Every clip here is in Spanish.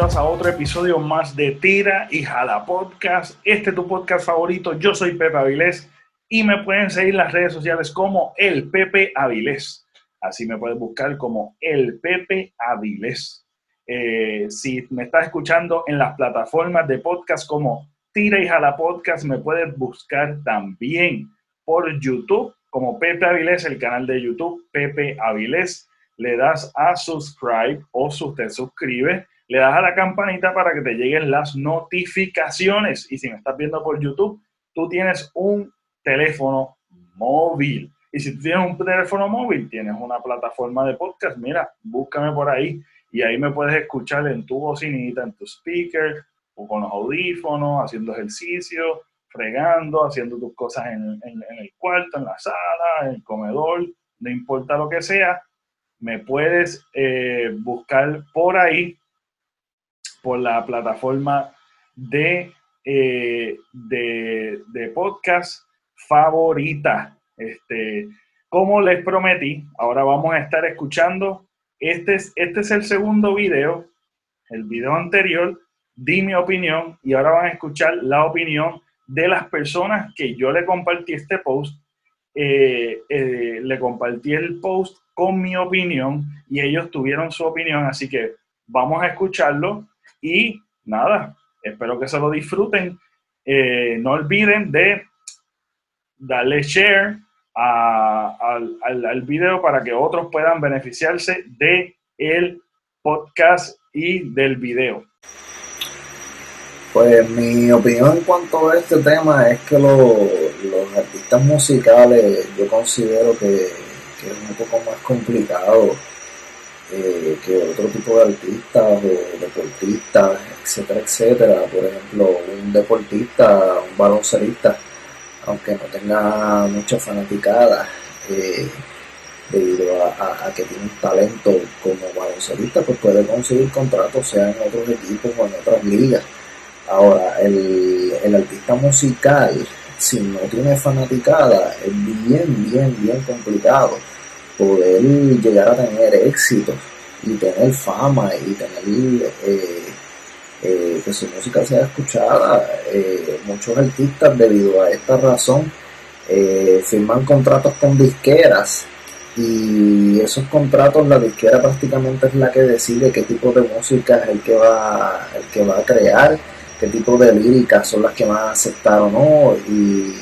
A otro episodio más de Tira y Jala Podcast. Este es tu podcast favorito, yo soy Pepe Avilés y me pueden seguir en las redes sociales como el Pepe Avilés. Así me puedes buscar como el Pepe Avilés. Eh, si me estás escuchando en las plataformas de podcast como Tira y Jala Podcast, me puedes buscar también por YouTube como Pepe Avilés, el canal de YouTube Pepe Avilés le das a subscribe o te suscribes, le das a la campanita para que te lleguen las notificaciones. Y si me estás viendo por YouTube, tú tienes un teléfono móvil. Y si tú tienes un teléfono móvil, tienes una plataforma de podcast, mira, búscame por ahí y ahí me puedes escuchar en tu bocinita, en tu speaker o con los audífonos, haciendo ejercicio, fregando, haciendo tus cosas en, el cuarto, en la sala, en el comedor, no importa lo que sea, me puedes eh, buscar por ahí, por la plataforma de, eh, de, podcast favorita. Este, como les prometí, ahora vamos a estar escuchando. Este es, este es el segundo video, el video anterior, di mi opinión y ahora van a escuchar la opinión de las personas que yo le compartí este post. Eh, le compartí el post con mi opinión y ellos tuvieron su opinión, así que vamos a escucharlo y nada, espero que se lo disfruten. Eh, no olviden de darle share al, al, video para que otros puedan beneficiarse de el podcast y del video. Pues mi opinión en cuanto a este tema es que los artistas musicales yo considero que es un poco más complicado eh, que otro tipo de artistas o deportistas, etcétera, etcétera. Por ejemplo, un deportista, un baloncerista, aunque no tenga mucha fanaticada, eh, debido a, que tiene un talento como baloncerista, pues puede conseguir contratos, sea en otros equipos o en otras ligas. Ahora, el, el artista musical, si no tiene fanaticada, es bien, bien, bien complicado poder llegar a tener éxito y tener fama y tener eh, eh, que su música sea escuchada. Eh, muchos artistas, debido a esta razón, firman contratos con disqueras y esos contratos la disquera prácticamente es la que decide qué tipo de música es el que va el que va a crear qué tipo de líricas son las que van a aceptar o no y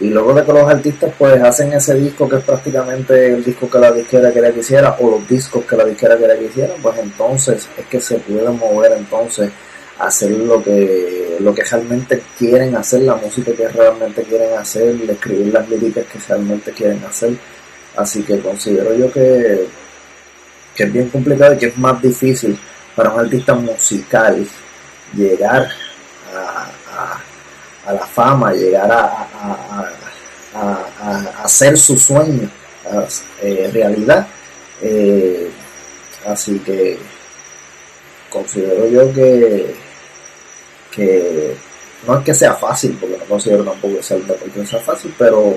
y luego de que los artistas pues hacen ese disco que es prácticamente el disco que la disquera quería que hiciera o los discos que la disquera quería que hiciera, pues entonces es que se puede mover entonces a hacer lo que, lo que realmente quieren hacer, la música que realmente quieren hacer, escribir las líricas que realmente quieren hacer. Así que considero yo que, que es bien complicado y que es más difícil para un artista musical llegar a la fama, llegar a, hacer su sueño eh, realidad. Eh, así que considero yo que, que no es que sea fácil, porque no considero tampoco que un deportista sea fácil, pero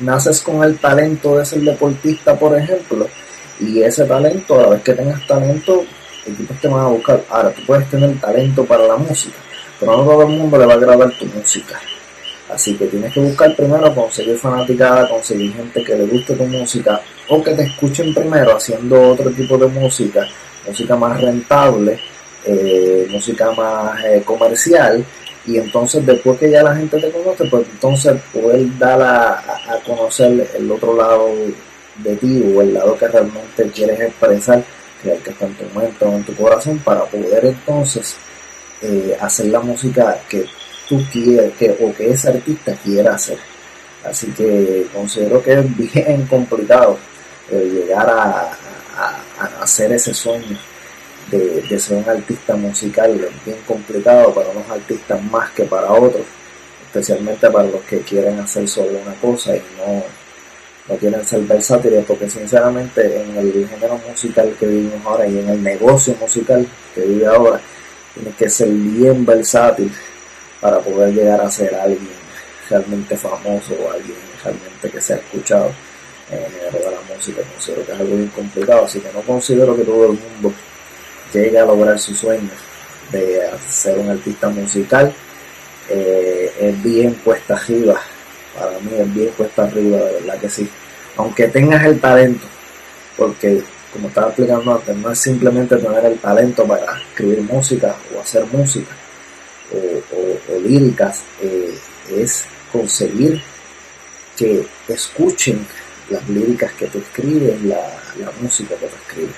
naces con el talento de ser deportista, por ejemplo, y ese talento, a la vez que tengas talento, equipos te van a buscar. Ahora, tú puedes tener talento para la música, pero no todo el mundo le va a agradar tu música. Así que tienes que buscar primero conseguir fanaticada, conseguir gente que le guste tu música o que te escuchen primero haciendo otro tipo de música, música más rentable, eh, música más eh, comercial y entonces después que ya la gente te conoce, pues entonces poder dar a, a, conocer el otro lado de ti o el lado que realmente quieres expresar, que es el que está en tu mente o en tu corazón, para poder entonces eh, hacer la música que tú quieres que, o que ese artista quiera hacer. Así que considero que es bien complicado eh, llegar a, hacer ese sueño de, ser un artista musical. Es bien complicado para unos artistas más que para otros, especialmente para los que quieren hacer solo una cosa y no, no quieren ser versátiles, porque sinceramente en el género musical que vivimos ahora y en el negocio musical que vive ahora, Tienes que ser bien versátil para poder llegar a ser alguien realmente famoso o alguien realmente que sea escuchado en el género de la música. Considero que es algo bien complicado, así que no considero que todo el mundo llegue a lograr sus sueños de ser un artista musical, eh, es bien cuesta arriba. Para mí es bien cuesta arriba, de verdad que sí. Aunque tengas el talento, porque como estaba explicando antes, no es simplemente tener el talento para escribir música o hacer música o, líricas, eh, es conseguir que escuchen las líricas que tú escribes, la, música que tú escribes.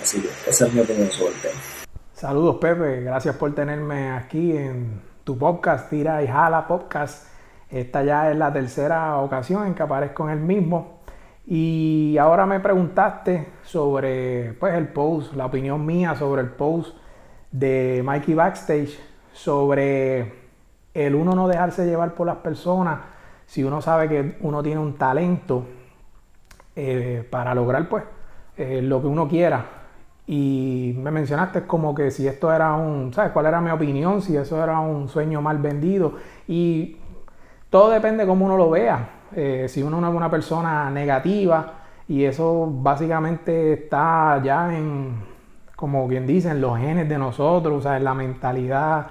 Así que esa es mi opinión sobre el tema. Saludos Pepe, gracias por tenerme aquí en tu podcast, Tira y Jala Podcast. Esta ya es la tercera ocasión en que aparezco en el mismo. Y ahora me preguntaste sobre pues, el post, la opinión mía sobre el post de Mikey Backstage, sobre el uno no dejarse llevar por las personas, si uno sabe que uno tiene un talento eh, para lograr pues eh, lo que uno quiera. Y me mencionaste como que si esto era un, ¿sabes cuál era mi opinión? Si eso era un sueño mal vendido. Y todo depende de cómo uno lo vea. Eh, si uno es una persona negativa y eso básicamente está ya en, como quien dice, en los genes de nosotros, o sea, en la mentalidad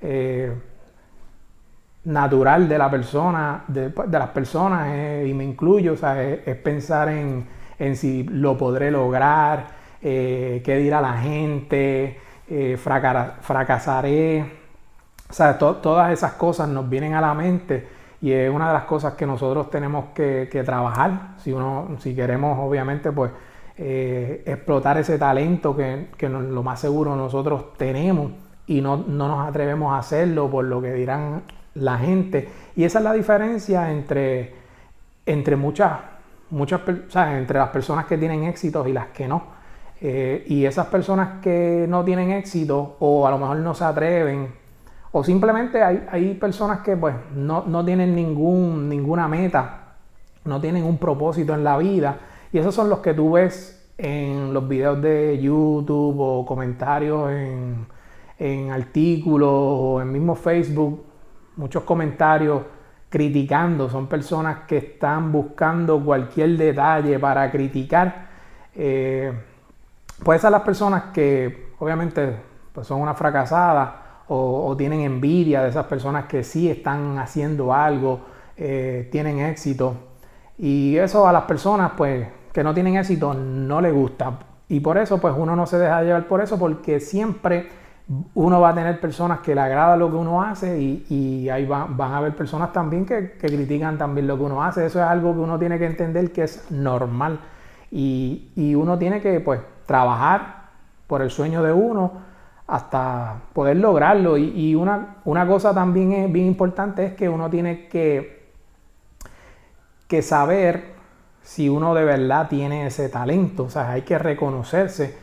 eh, natural de la persona, de, pues, las personas, eh, y me incluyo, o sea, es, pensar en, si lo podré lograr, qué dirá la gente, fracasaré, o sea, todas esas cosas nos vienen a la mente y es una de las cosas que nosotros tenemos que, trabajar. Si uno si queremos obviamente pues eh, explotar ese talento que, lo más seguro nosotros tenemos y no, nos atrevemos a hacerlo por lo que dirán la gente. Y esa es la diferencia entre entre muchas muchas entre las personas que tienen éxitos y las que no. Eh, y esas personas que no tienen éxito o a lo mejor no se atreven o simplemente hay, personas que pues no, tienen ningún, ninguna meta, no tienen un propósito en la vida. Y esos son los que tú ves en los videos de YouTube o comentarios en, en artículos o en mismo Facebook. Muchos comentarios criticando. Son personas que están buscando cualquier detalle para criticar. Eh, pues esas las personas que obviamente pues son una fracasada o, tienen envidia de esas personas que sí están haciendo algo, eh, tienen éxito. Y eso a las personas pues que no tienen éxito no les gusta. Y por eso pues uno no se deja llevar por eso porque siempre uno va a tener personas que le agrada lo que uno hace y, ahí van a haber personas también que, critican también lo que uno hace. Eso es algo que uno tiene que entender que es normal. Y, y uno tiene que pues trabajar por el sueño de uno, hasta poder lograrlo. Y, una, una, cosa también es bien importante es que uno tiene que, que saber si uno de verdad tiene ese talento. O sea, hay que reconocerse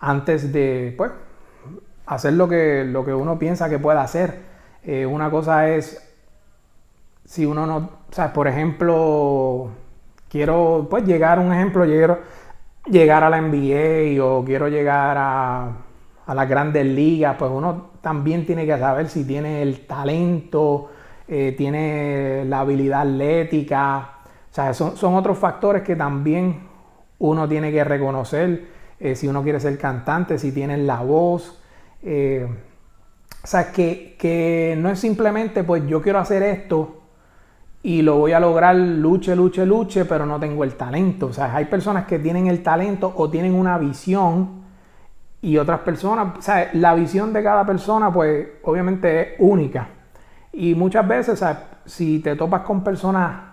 antes de pues, hacer lo que, lo que uno piensa que puede hacer. Eh, una cosa es si uno no, o sea, por ejemplo, quiero pues llegar, un ejemplo, quiero llegar a la NBA o quiero llegar a a las grandes ligas, pues uno también tiene que saber si tiene el talento, eh, tiene la habilidad atlética. O sea, son, otros factores que también uno tiene que reconocer eh, si uno quiere ser cantante, si tiene la voz. Eh, o sea, que, que no es simplemente, pues yo quiero hacer esto y lo voy a lograr luche, luche, luche, pero no tengo el talento. O sea, hay personas que tienen el talento o tienen una visión y otras personas, o sea, la visión de cada persona pues obviamente es única. Y muchas veces, o si te topas con personas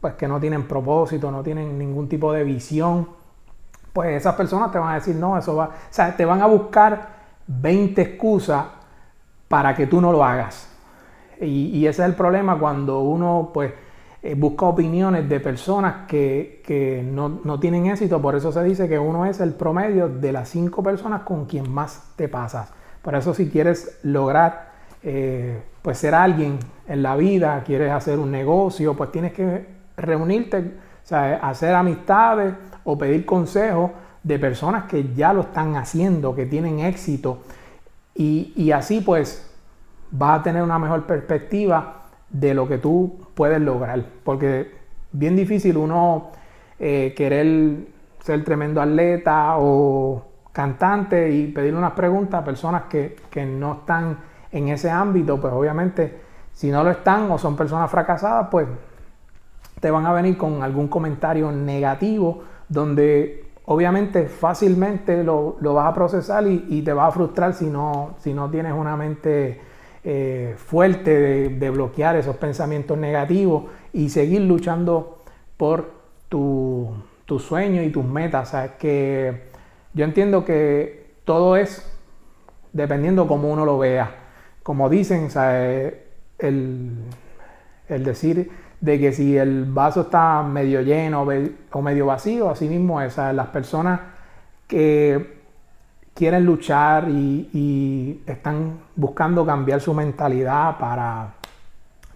pues que no tienen propósito, no tienen ningún tipo de visión, pues esas personas te van a decir, no, eso va, o sea, te van a buscar 20 excusas para que tú no lo hagas. Y, y ese es el problema cuando uno pues eh, busca opiniones de personas que, no, tienen éxito, por eso se dice que uno es el promedio de las cinco personas con quien más te pasas. Por eso si quieres lograr eh, pues ser alguien en la vida, quieres hacer un negocio, pues tienes que reunirte, hacer amistades o pedir consejos de personas que ya lo están haciendo, que tienen éxito. Y, y así pues vas a tener una mejor perspectiva de lo que tú puedes lograr. Porque bien difícil uno eh, querer ser tremendo atleta o cantantes y pedirle unas preguntas a personas que, que no están en ese ámbito, pues obviamente si no lo están o son personas fracasadas, pues te van a venir con algún comentario negativo donde obviamente fácilmente lo, vas a procesar y, te va a frustrar si no, si no tienes una mente eh, fuerte de, bloquear esos pensamientos negativos y seguir luchando por tu, sueño y tus metas. Que yo entiendo que todo es dependiendo cómo uno lo vea. Como dicen, el, el decir de que si el vaso está medio lleno o medio vacío, así mismo es. las personas que quieren luchar y, están buscando cambiar su mentalidad para,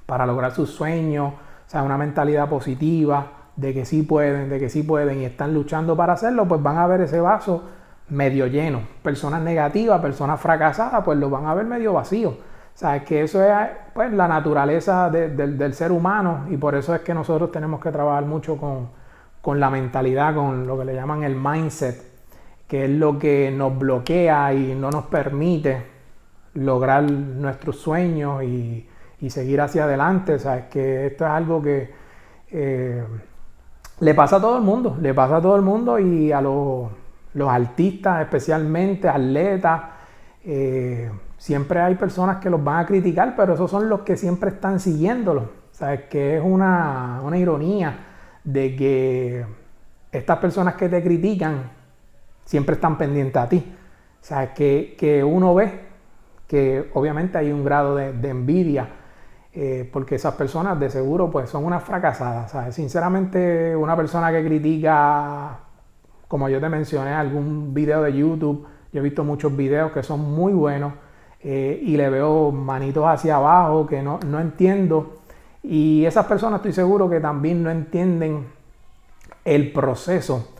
para lograr sus sueños, o sea, una mentalidad positiva de que sí pueden, de que sí pueden y están luchando para hacerlo, pues van a ver ese vaso medio lleno. Personas negativas, personas fracasadas, pues lo van a ver medio vacío. O sea, que eso es pues, la naturaleza del ser humano y por eso es que nosotros tenemos que trabajar mucho con, la mentalidad, con lo que le llaman el mindset, que es lo que nos bloquea y no nos permite lograr nuestros sueños y, seguir hacia adelante. Sea, que esto es algo que eh, le pasa a todo el mundo, le pasa a todo el mundo y a los, artistas especialmente, atletas. Eh, siempre hay personas que los van a criticar, pero esos son los que siempre están siguiéndolo. ¿Sabes? Que es una, ironía de que estas personas que te critican siempre están pendientes a ti. ¿Sabes? Que, que uno ve que obviamente hay un grado de, envidia, eh, porque esas personas de seguro pues son unas fracasadas. ¿sabes? Sinceramente, una persona que critica, como yo te mencioné, algún video de YouTube, yo he visto muchos videos que son muy buenos, eh, y le veo manitos hacia abajo que no, no entiendo. Y esas personas estoy seguro que también no entienden el proceso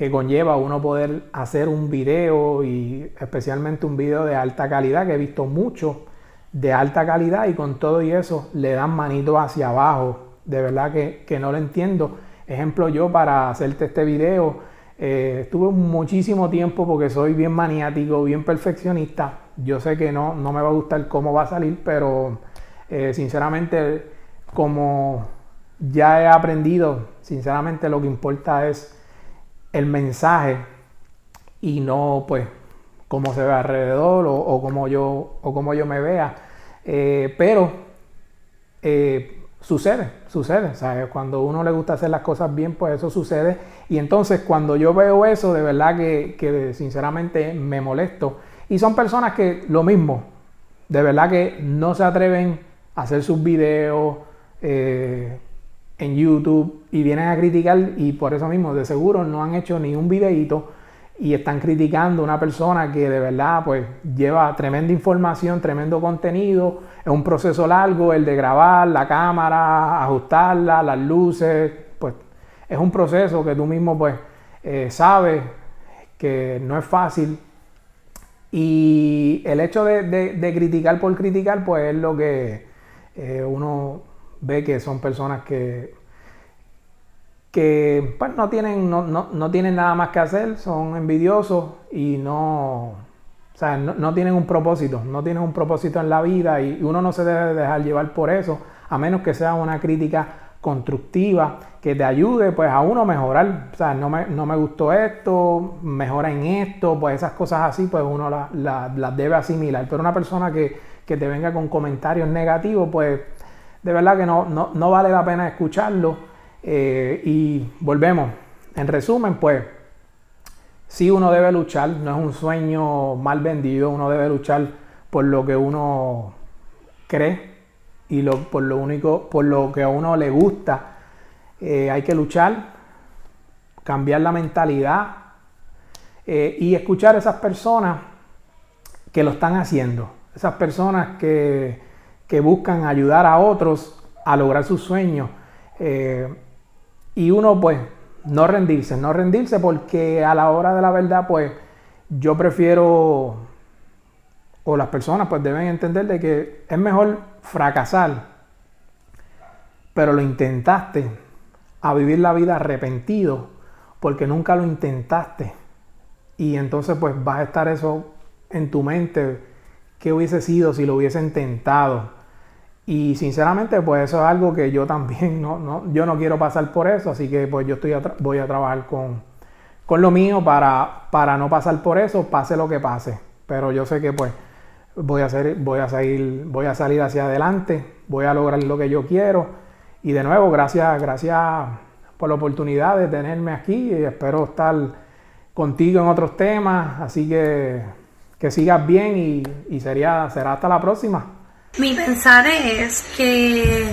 que conlleva uno poder hacer un video y especialmente un video de alta calidad, que he visto mucho de alta calidad y con todo y eso le dan manitos hacia abajo. De verdad que, que no lo entiendo. Ejemplo yo para hacerte este video, eh, estuve muchísimo tiempo porque soy bien maniático, bien perfeccionista yo sé que no, no me va a gustar cómo va a salir, pero eh, sinceramente, como ya he aprendido, sinceramente lo que importa es el mensaje y no pues cómo se ve alrededor o, o cómo, yo, o cómo yo me vea. Eh, pero eh, sucede, sucede. Cuando uno le gusta hacer las cosas bien, pues eso sucede. Y entonces cuando yo veo eso, de verdad que, que sinceramente me molesto y son personas que lo mismo, de verdad que no se atreven a hacer sus videos eh, en YouTube y vienen a criticar y por eso mismo de seguro no han hecho ni un videito y están criticando una persona que de verdad pues lleva tremenda información, tremendo contenido, es un proceso largo el de grabar la cámara, ajustarla, las luces, pues es un proceso que tú mismo pues eh, sabes que no es fácil. Y el hecho de, criticar por criticar, pues es lo que eh, uno ve que son personas que, que pues, no, tienen, no, tienen nada más que hacer, son envidiosos y no, no, tienen un propósito, no tienen un propósito en la vida y uno no se debe dejar llevar por eso, a menos que sea una crítica constructiva que te ayude pues a uno mejorar. O sea, no me, no me gustó esto, mejora en esto, pues esas cosas así pues uno las debe asimilar. Pero una persona que, te venga con comentarios negativos pues de verdad que no, no, vale la pena escucharlo. Eh, y volvemos. En resumen pues sí uno debe luchar, no es un sueño mal vendido, uno debe luchar por lo que uno cree y lo, por lo único, por lo que a uno le gusta, eh, hay que luchar, cambiar la mentalidad eh, y escuchar a esas personas que lo están haciendo, esas personas que, buscan ayudar a otros a lograr sus sueños. Eh, y uno pues no rendirse, no rendirse porque a la hora de la verdad pues yo prefiero o las personas pues deben entender de que es mejor fracasar, pero lo intentaste, a vivir la vida arrepentido porque nunca lo intentaste y entonces pues vas a estar eso en tu mente, qué hubiese sido si lo hubiesen tentado. Y sinceramente pues eso es algo que yo también, no, no, yo no quiero pasar por eso, así que pues yo estoy voy a trabajar con, con lo mío para, para no pasar por eso, pase lo que pase. Pero yo sé que pues voy a, hacer, voy, a seguir, voy a salir hacia adelante, voy a lograr lo que yo quiero. Y de nuevo, gracias, gracias por la oportunidad de tenerme aquí y espero estar contigo en otros temas. Así que que sigas bien y, y sería, será hasta la próxima. Mi pensar es que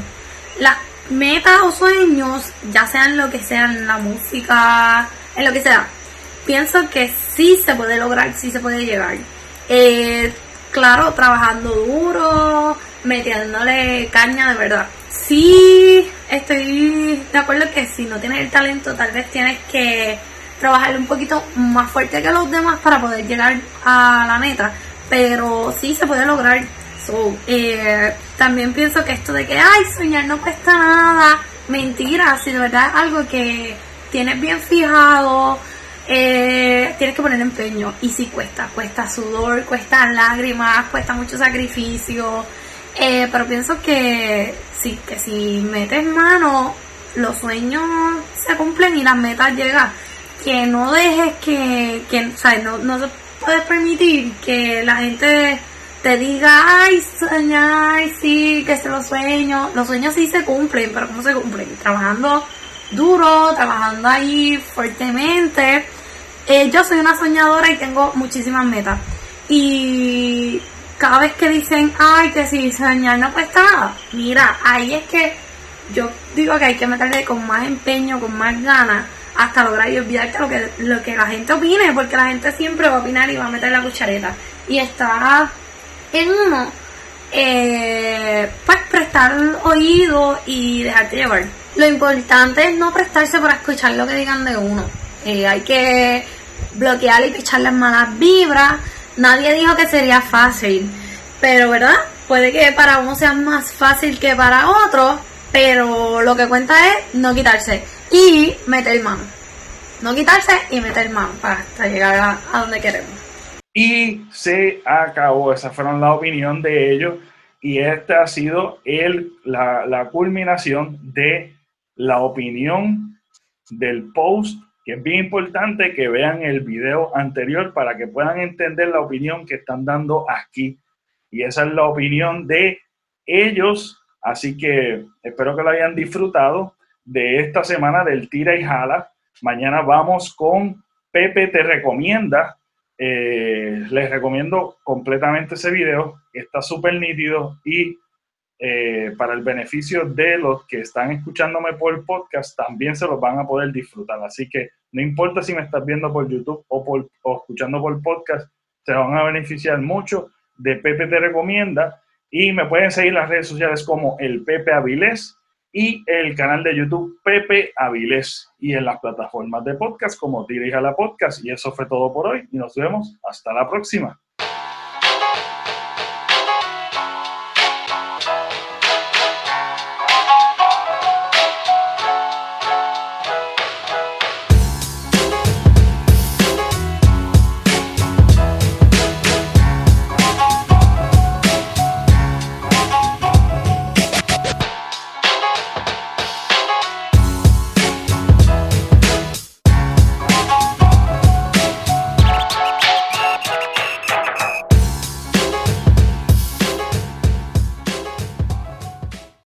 las metas o sueños, ya sean lo que sean, la música, en lo que sea, pienso que sí se puede lograr, sí se puede llegar. Eh, claro, trabajando duro, metiéndole caña de verdad. Sí, estoy de acuerdo que si no tienes el talento, tal vez tienes que trabajar un poquito más fuerte que los demás para poder llegar a la meta. Pero sí se puede lograr. Eh, también pienso que esto de que, ay, soñar no cuesta nada. Mentira, si de verdad es algo que tienes bien fijado, eh, tienes que poner empeño. Y sí cuesta, cuesta sudor, cuesta lágrimas, cuesta mucho sacrificio. Eh, pero pienso que sí, que si metes mano, los sueños se cumplen y las metas llegan que no dejes que, que o sea, no, no se puede permitir que la gente te diga, ay, soñar, sí, que se los sueños. Los sueños sí se cumplen, pero ¿cómo se cumplen? Trabajando duro, trabajando ahí fuertemente. Eh, yo soy una soñadora y tengo muchísimas metas. Y cada vez que dicen, ay, que si soñar no cuesta nada, mira, ahí es que yo digo que hay que meterle con más empeño, con más ganas hasta lograr y olvidarte lo que, lo que la gente opine, porque la gente siempre va a opinar y va a meter la cuchareta. Y está en uno, eh, pues prestar oído y dejarte llevar. Lo importante es no prestarse para escuchar lo que digan de uno. Eh, hay que bloquear y echar las malas vibras. Nadie dijo que sería fácil, pero ¿verdad? Puede que para uno sea más fácil que para otro, pero lo que cuenta es no quitarse y meter mano. No quitarse y meter mano para llegar a, donde queremos. Y se acabó, esa fueron la opinión de ellos y esta ha sido el, la, culminación de la opinión del post, que es bien importante que vean el video anterior para que puedan entender la opinión que están dando aquí. Y esa es la opinión de ellos, así que espero que lo hayan disfrutado de esta semana del tira y jala. Mañana vamos con Pepe te recomienda. Eh, les recomiendo completamente ese video. Está súper nítido y eh, para el beneficio de los que están escuchándome por podcast, también se los van a poder disfrutar. Así que no importa si me estás viendo por YouTube o, por, o escuchando por podcast, se van a beneficiar mucho de Pepe te recomienda. Y me pueden seguir las redes sociales como el Pepe Avilés y el canal de YouTube Pepe Avilés y en las plataformas de podcast como Dirija la Podcast. Y eso fue todo por hoy y nos vemos hasta la próxima.